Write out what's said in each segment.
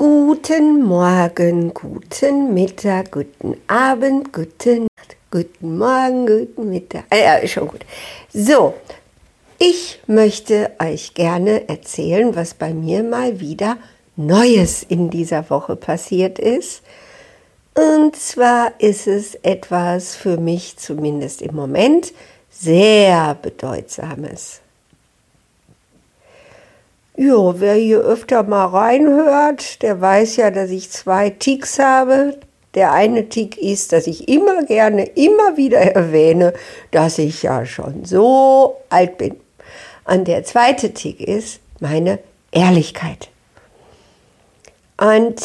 Guten Morgen, guten Mittag, guten Abend, guten Nacht, guten Morgen, guten Mittag. Ah, ja, schon gut. So, ich möchte euch gerne erzählen, was bei mir mal wieder Neues in dieser Woche passiert ist. Und zwar ist es etwas für mich zumindest im Moment sehr bedeutsames. Jo, wer hier öfter mal reinhört, der weiß ja, dass ich zwei Ticks habe. Der eine Tick ist, dass ich immer gerne, immer wieder erwähne, dass ich ja schon so alt bin. Und der zweite Tick ist meine Ehrlichkeit. Und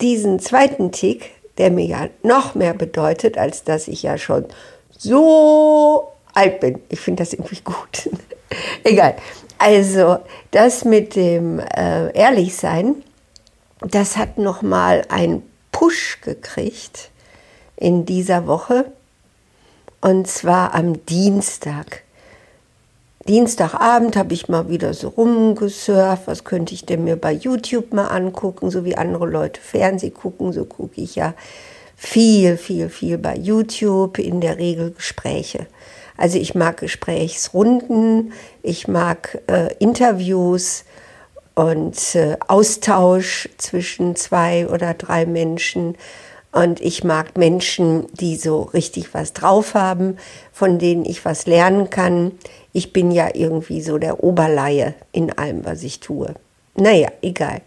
diesen zweiten Tick, der mir ja noch mehr bedeutet, als dass ich ja schon so alt bin. Ich finde das irgendwie gut. Egal. Also das mit dem äh, Ehrlichsein, das hat nochmal einen Push gekriegt in dieser Woche. Und zwar am Dienstag. Dienstagabend habe ich mal wieder so rumgesurft. Was könnte ich denn mir bei YouTube mal angucken? So wie andere Leute Fernseh gucken, so gucke ich ja viel, viel, viel bei YouTube, in der Regel Gespräche. Also ich mag Gesprächsrunden, ich mag äh, Interviews und äh, Austausch zwischen zwei oder drei Menschen. Und ich mag Menschen, die so richtig was drauf haben, von denen ich was lernen kann. Ich bin ja irgendwie so der Oberleihe in allem, was ich tue. Naja, egal.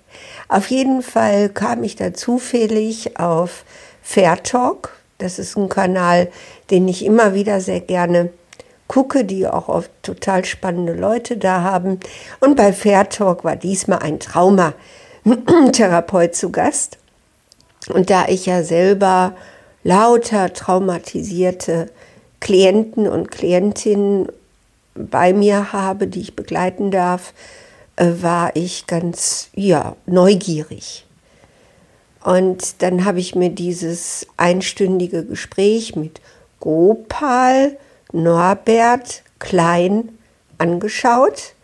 Auf jeden Fall kam ich da zufällig auf Fair Talk. Das ist ein Kanal, den ich immer wieder sehr gerne gucke, die auch oft total spannende Leute da haben. Und bei Fair Talk war diesmal ein Traumatherapeut zu Gast. Und da ich ja selber lauter traumatisierte Klienten und Klientinnen bei mir habe, die ich begleiten darf, äh, war ich ganz ja, neugierig. Und dann habe ich mir dieses einstündige Gespräch mit Gopal Norbert Klein angeschaut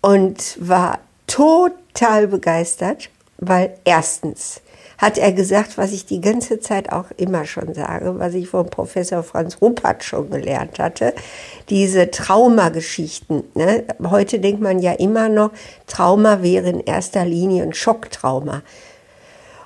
und war total begeistert, weil erstens hat er gesagt, was ich die ganze Zeit auch immer schon sage, was ich von Professor Franz Ruppert schon gelernt hatte, diese Traumageschichten. Ne? Heute denkt man ja immer noch, Trauma wäre in erster Linie ein Schocktrauma.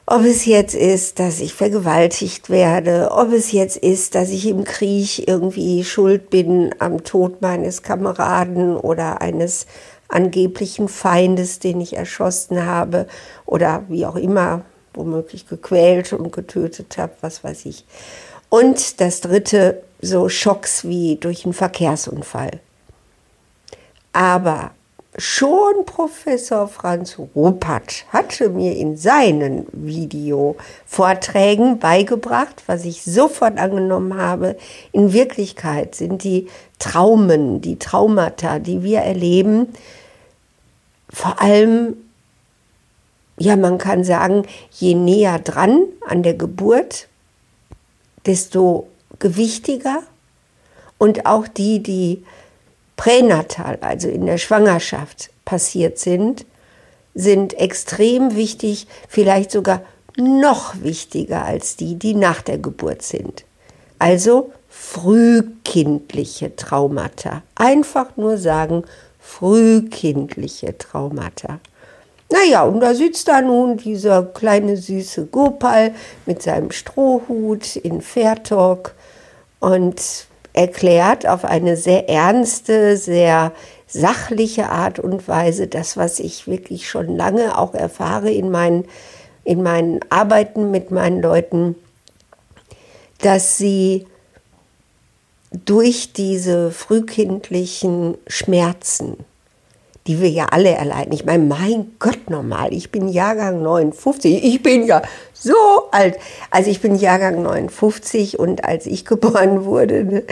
Ob es jetzt ist, dass ich vergewaltigt werde, ob es jetzt ist, dass ich im Krieg irgendwie schuld bin am Tod meines Kameraden oder eines angeblichen Feindes, den ich erschossen habe oder wie auch immer, womöglich gequält und getötet habe, was weiß ich. Und das dritte, so Schocks wie durch einen Verkehrsunfall. Aber Schon Professor Franz Ruppert hatte mir in seinen Videovorträgen beigebracht, was ich sofort angenommen habe. In Wirklichkeit sind die Traumen, die Traumata, die wir erleben, vor allem, ja, man kann sagen, je näher dran an der Geburt, desto gewichtiger. Und auch die, die pränatal, also in der Schwangerschaft passiert sind, sind extrem wichtig, vielleicht sogar noch wichtiger als die, die nach der Geburt sind. Also frühkindliche Traumata. Einfach nur sagen, frühkindliche Traumata. Naja, und da sitzt da nun dieser kleine süße Gopal mit seinem Strohhut in Fairtalk und erklärt auf eine sehr ernste, sehr sachliche Art und Weise das, was ich wirklich schon lange auch erfahre in meinen, in meinen Arbeiten mit meinen Leuten, dass sie durch diese frühkindlichen Schmerzen, die wir ja alle erleiden. Ich meine, mein Gott, normal, ich bin Jahrgang 59, ich bin ja so alt. Also ich bin Jahrgang 59 und als ich geboren wurde, ne,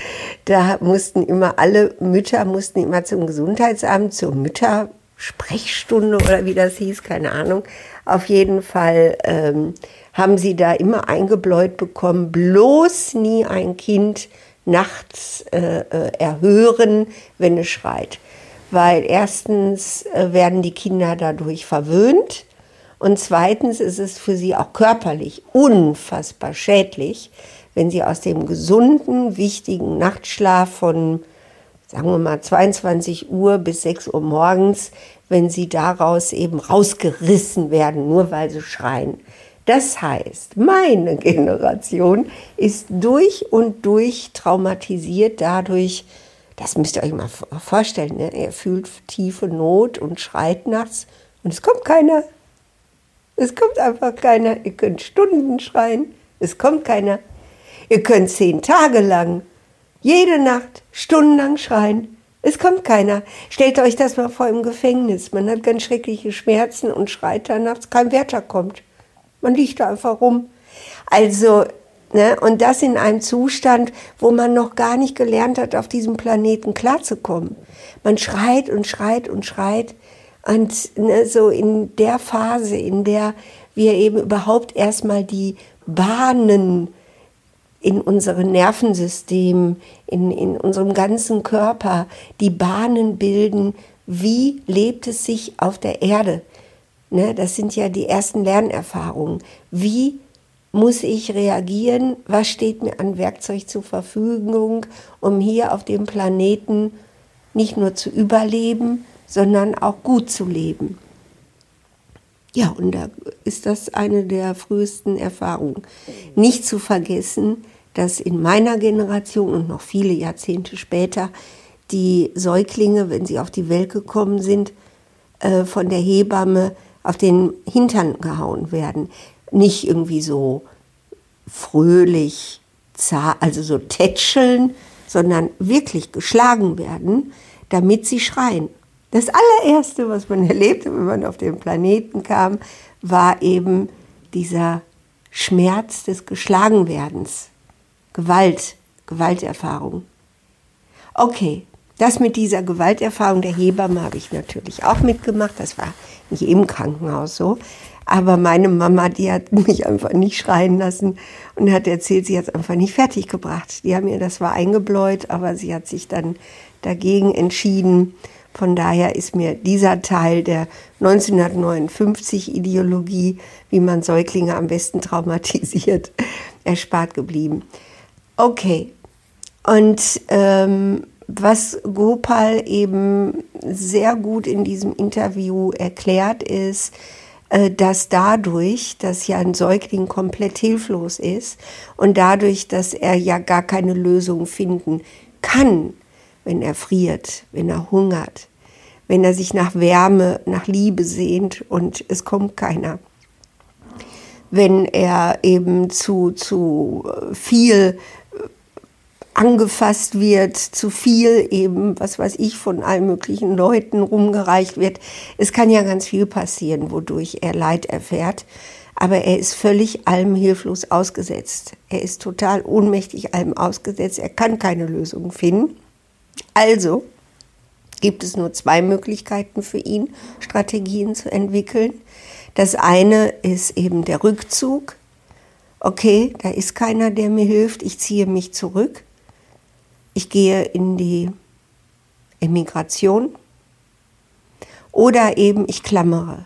da mussten immer alle Mütter, mussten immer zum Gesundheitsamt, zur Müttersprechstunde oder wie das hieß, keine Ahnung. Auf jeden Fall ähm, haben sie da immer eingebläut bekommen, bloß nie ein Kind nachts äh, äh erhören, wenn es schreit weil erstens äh, werden die Kinder dadurch verwöhnt Und zweitens ist es für sie auch körperlich unfassbar schädlich, wenn sie aus dem gesunden, wichtigen Nachtschlaf von, sagen wir mal, 22 Uhr bis 6 Uhr morgens, wenn sie daraus eben rausgerissen werden, nur weil sie schreien. Das heißt, meine Generation ist durch und durch traumatisiert dadurch, das müsst ihr euch mal vorstellen, ne? er fühlt tiefe Not und schreit nachts und es kommt keiner. Es kommt einfach keiner. Ihr könnt Stunden schreien, es kommt keiner. Ihr könnt zehn Tage lang, jede Nacht, stundenlang schreien. Es kommt keiner. Stellt euch das mal vor im Gefängnis. Man hat ganz schreckliche Schmerzen und schreit da nachts, kein Wärter kommt. Man liegt da einfach rum. Also, ne, und das in einem Zustand, wo man noch gar nicht gelernt hat, auf diesem Planeten klarzukommen. Man schreit und schreit und schreit. Und ne, so in der Phase, in der wir eben überhaupt erstmal die Bahnen in unserem Nervensystem, in, in unserem ganzen Körper, die Bahnen bilden, wie lebt es sich auf der Erde? Ne, das sind ja die ersten Lernerfahrungen. Wie muss ich reagieren? Was steht mir an Werkzeug zur Verfügung, um hier auf dem Planeten nicht nur zu überleben, sondern auch gut zu leben? Ja, und da ist das eine der frühesten Erfahrungen. Nicht zu vergessen, dass in meiner Generation und noch viele Jahrzehnte später die Säuglinge, wenn sie auf die Welt gekommen sind, äh, von der Hebamme auf den Hintern gehauen werden. Nicht irgendwie so fröhlich, also so tätscheln, sondern wirklich geschlagen werden, damit sie schreien. Das allererste, was man erlebte, wenn man auf den Planeten kam, war eben dieser Schmerz des Geschlagenwerdens. Gewalt, Gewalterfahrung. Okay, das mit dieser Gewalterfahrung der Hebamme habe ich natürlich auch mitgemacht. Das war nicht im Krankenhaus so. Aber meine Mama, die hat mich einfach nicht schreien lassen und hat erzählt, sie hat es einfach nicht fertig gebracht. Die haben mir das war eingebläut, aber sie hat sich dann dagegen entschieden. Von daher ist mir dieser Teil der 1959 Ideologie, wie man Säuglinge am besten traumatisiert, erspart geblieben. Okay. Und ähm, was Gopal eben sehr gut in diesem Interview erklärt, ist, äh, dass dadurch, dass ja ein Säugling komplett hilflos ist und dadurch, dass er ja gar keine Lösung finden kann, wenn er friert, wenn er hungert, wenn er sich nach Wärme, nach Liebe sehnt und es kommt keiner. Wenn er eben zu, zu viel angefasst wird, zu viel eben, was weiß ich, von allen möglichen Leuten rumgereicht wird. Es kann ja ganz viel passieren, wodurch er Leid erfährt. Aber er ist völlig allem hilflos ausgesetzt. Er ist total ohnmächtig allem ausgesetzt. Er kann keine Lösung finden. Also gibt es nur zwei Möglichkeiten für ihn, Strategien zu entwickeln. Das eine ist eben der Rückzug. Okay, da ist keiner, der mir hilft. Ich ziehe mich zurück ich gehe in die Emigration oder eben ich klammere.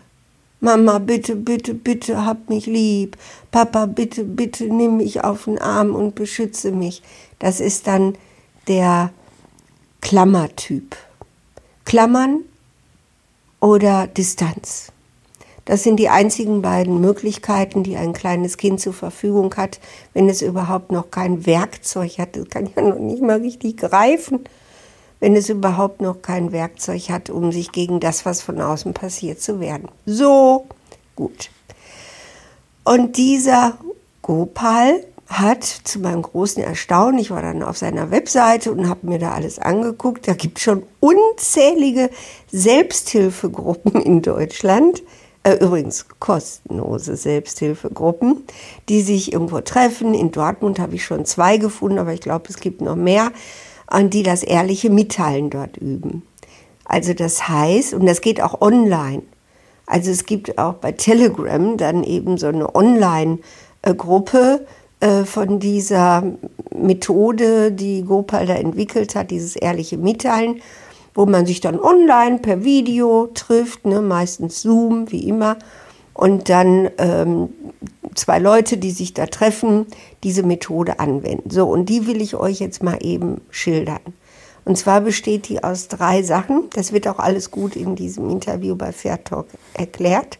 Mama, bitte, bitte, bitte, hab mich lieb. Papa, bitte, bitte, nimm mich auf den Arm und beschütze mich. Das ist dann der Klammertyp. Klammern oder Distanz. Das sind die einzigen beiden Möglichkeiten, die ein kleines Kind zur Verfügung hat, wenn es überhaupt noch kein Werkzeug hat. Es kann ja noch nicht mal richtig greifen, wenn es überhaupt noch kein Werkzeug hat, um sich gegen das, was von außen passiert, zu wehren. So gut. Und dieser Gopal hat zu meinem großen Erstaunen, ich war dann auf seiner Webseite und habe mir da alles angeguckt, da gibt es schon unzählige Selbsthilfegruppen in Deutschland, äh, übrigens kostenlose Selbsthilfegruppen, die sich irgendwo treffen. In Dortmund habe ich schon zwei gefunden, aber ich glaube, es gibt noch mehr, und die das ehrliche Mitteilen dort üben. Also das heißt, und das geht auch online. Also es gibt auch bei Telegram dann eben so eine Online-Gruppe äh, von dieser Methode, die Gopal da entwickelt hat, dieses ehrliche Mitteilen wo man sich dann online per Video trifft, ne, meistens Zoom, wie immer, und dann ähm, zwei Leute, die sich da treffen, diese Methode anwenden. So, und die will ich euch jetzt mal eben schildern. Und zwar besteht die aus drei Sachen. Das wird auch alles gut in diesem Interview bei Fair Talk erklärt.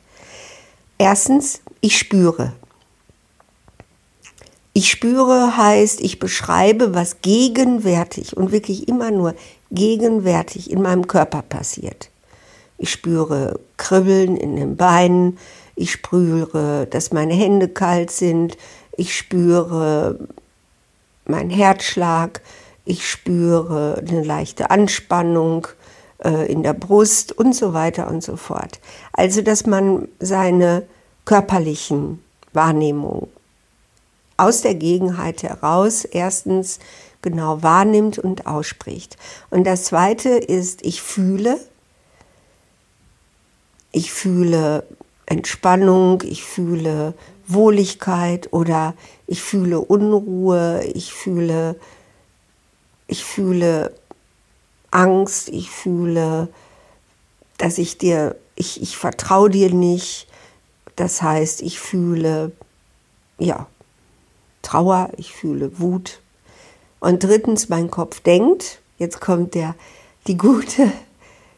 Erstens, ich spüre. Ich spüre heißt, ich beschreibe, was gegenwärtig und wirklich immer nur gegenwärtig in meinem Körper passiert. Ich spüre Kribbeln in den Beinen, ich spüre, dass meine Hände kalt sind, ich spüre meinen Herzschlag, ich spüre eine leichte Anspannung äh, in der Brust und so weiter und so fort. Also, dass man seine körperlichen Wahrnehmungen aus der Gegenheit heraus erstens genau wahrnimmt und ausspricht. Und das Zweite ist, ich fühle, ich fühle Entspannung, ich fühle Wohligkeit oder ich fühle Unruhe, ich fühle, ich fühle Angst, ich fühle, dass ich dir, ich, ich vertraue dir nicht. Das heißt, ich fühle, ja, Trauer, ich fühle Wut. Und drittens, mein Kopf denkt, jetzt kommt der, die gute,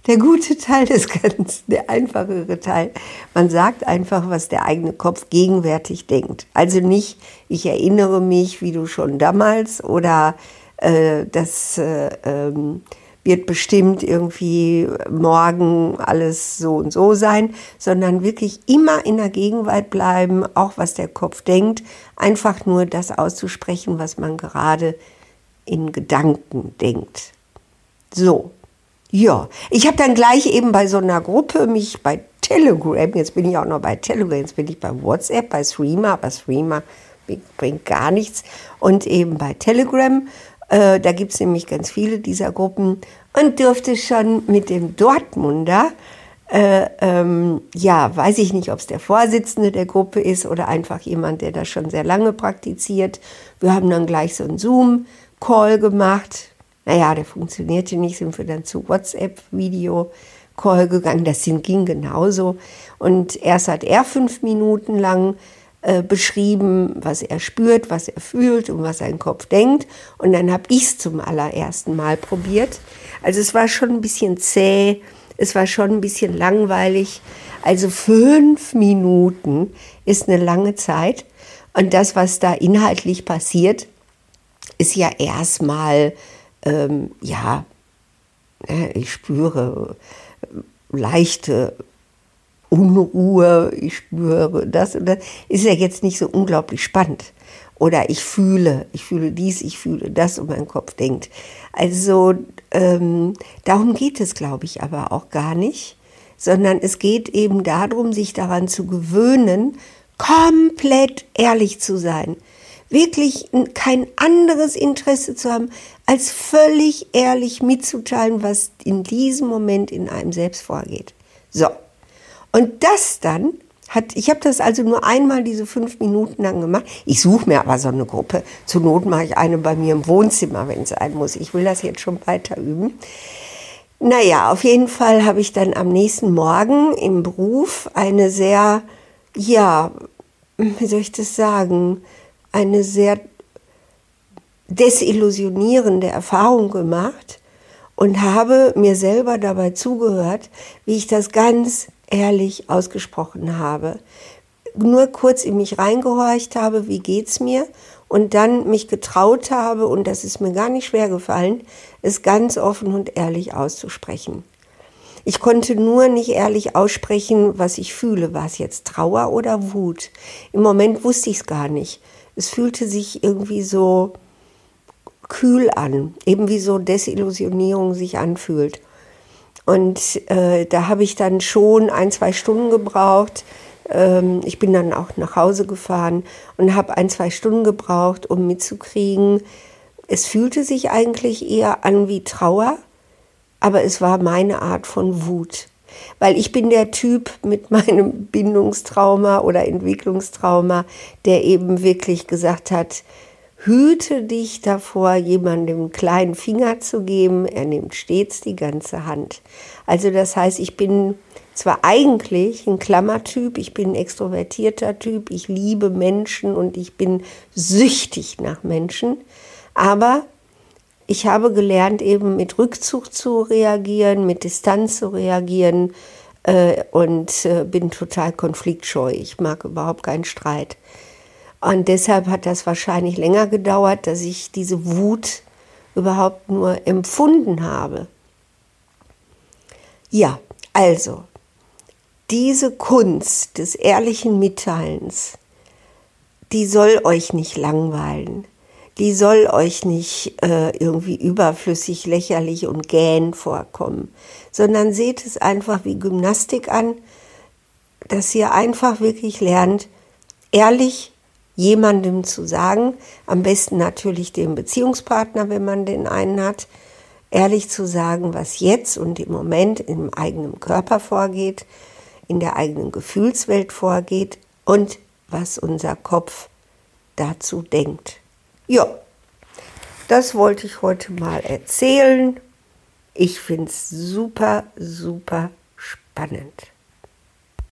der gute Teil des Ganzen, der einfachere Teil. Man sagt einfach, was der eigene Kopf gegenwärtig denkt. Also nicht, ich erinnere mich, wie du schon damals oder äh, das äh, ähm, wird bestimmt irgendwie morgen alles so und so sein, sondern wirklich immer in der Gegenwart bleiben, auch was der Kopf denkt, einfach nur das auszusprechen, was man gerade in Gedanken denkt. So, ja, ich habe dann gleich eben bei so einer Gruppe mich bei Telegram, jetzt bin ich auch noch bei Telegram, jetzt bin ich bei WhatsApp, bei Streamer, aber Streamer bringt gar nichts. Und eben bei Telegram äh, da gibt es nämlich ganz viele dieser Gruppen und durfte schon mit dem Dortmunder, äh, ähm, ja, weiß ich nicht, ob es der Vorsitzende der Gruppe ist oder einfach jemand, der das schon sehr lange praktiziert. Wir haben dann gleich so einen Zoom-Call gemacht. Naja, der funktionierte nicht, sind wir dann zu WhatsApp-Video. Call gegangen, das ging genauso. Und erst hat er fünf Minuten lang äh, beschrieben, was er spürt, was er fühlt und was sein Kopf denkt. Und dann habe ich es zum allerersten Mal probiert. Also es war schon ein bisschen zäh, es war schon ein bisschen langweilig. Also fünf Minuten ist eine lange Zeit. Und das, was da inhaltlich passiert, ist ja erstmal, ähm, ja, ne, ich spüre leichte Unruhe, ich spüre das und das, ist ja jetzt nicht so unglaublich spannend. Oder ich fühle, ich fühle dies, ich fühle das und mein Kopf denkt. Also ähm, darum geht es, glaube ich, aber auch gar nicht, sondern es geht eben darum, sich daran zu gewöhnen, komplett ehrlich zu sein. Wirklich kein anderes Interesse zu haben, als völlig ehrlich mitzuteilen, was in diesem Moment in einem selbst vorgeht. So, und das dann hat, ich habe das also nur einmal diese fünf Minuten lang gemacht. Ich suche mir aber so eine Gruppe. Zur Not mache ich eine bei mir im Wohnzimmer, wenn es sein muss. Ich will das jetzt schon weiter üben. Naja, auf jeden Fall habe ich dann am nächsten Morgen im Beruf eine sehr, ja, wie soll ich das sagen, eine sehr desillusionierende Erfahrung gemacht und habe mir selber dabei zugehört, wie ich das ganz ehrlich ausgesprochen habe. Nur kurz in mich reingehorcht habe, wie geht's mir? Und dann mich getraut habe, und das ist mir gar nicht schwer gefallen, es ganz offen und ehrlich auszusprechen. Ich konnte nur nicht ehrlich aussprechen, was ich fühle. War es jetzt Trauer oder Wut? Im Moment wusste ich es gar nicht. Es fühlte sich irgendwie so kühl an, eben wie so Desillusionierung sich anfühlt. Und äh, da habe ich dann schon ein, zwei Stunden gebraucht. Ähm, ich bin dann auch nach Hause gefahren und habe ein, zwei Stunden gebraucht, um mitzukriegen. Es fühlte sich eigentlich eher an wie Trauer, aber es war meine Art von Wut. Weil ich bin der Typ mit meinem Bindungstrauma oder Entwicklungstrauma, der eben wirklich gesagt hat, hüte dich davor, jemandem einen kleinen Finger zu geben. Er nimmt stets die ganze Hand. Also das heißt, ich bin zwar eigentlich ein Klammertyp, ich bin ein extrovertierter Typ, ich liebe Menschen und ich bin süchtig nach Menschen, aber ich habe gelernt, eben mit Rückzug zu reagieren, mit Distanz zu reagieren äh, und äh, bin total konfliktscheu. Ich mag überhaupt keinen Streit. Und deshalb hat das wahrscheinlich länger gedauert, dass ich diese Wut überhaupt nur empfunden habe. Ja, also, diese Kunst des ehrlichen Mitteilens, die soll euch nicht langweilen. Die soll euch nicht äh, irgendwie überflüssig, lächerlich und gähn vorkommen, sondern seht es einfach wie Gymnastik an, dass ihr einfach wirklich lernt, ehrlich jemandem zu sagen, am besten natürlich dem Beziehungspartner, wenn man den einen hat, ehrlich zu sagen, was jetzt und im Moment im eigenen Körper vorgeht, in der eigenen Gefühlswelt vorgeht und was unser Kopf dazu denkt. Ja, das wollte ich heute mal erzählen. Ich finde es super, super spannend.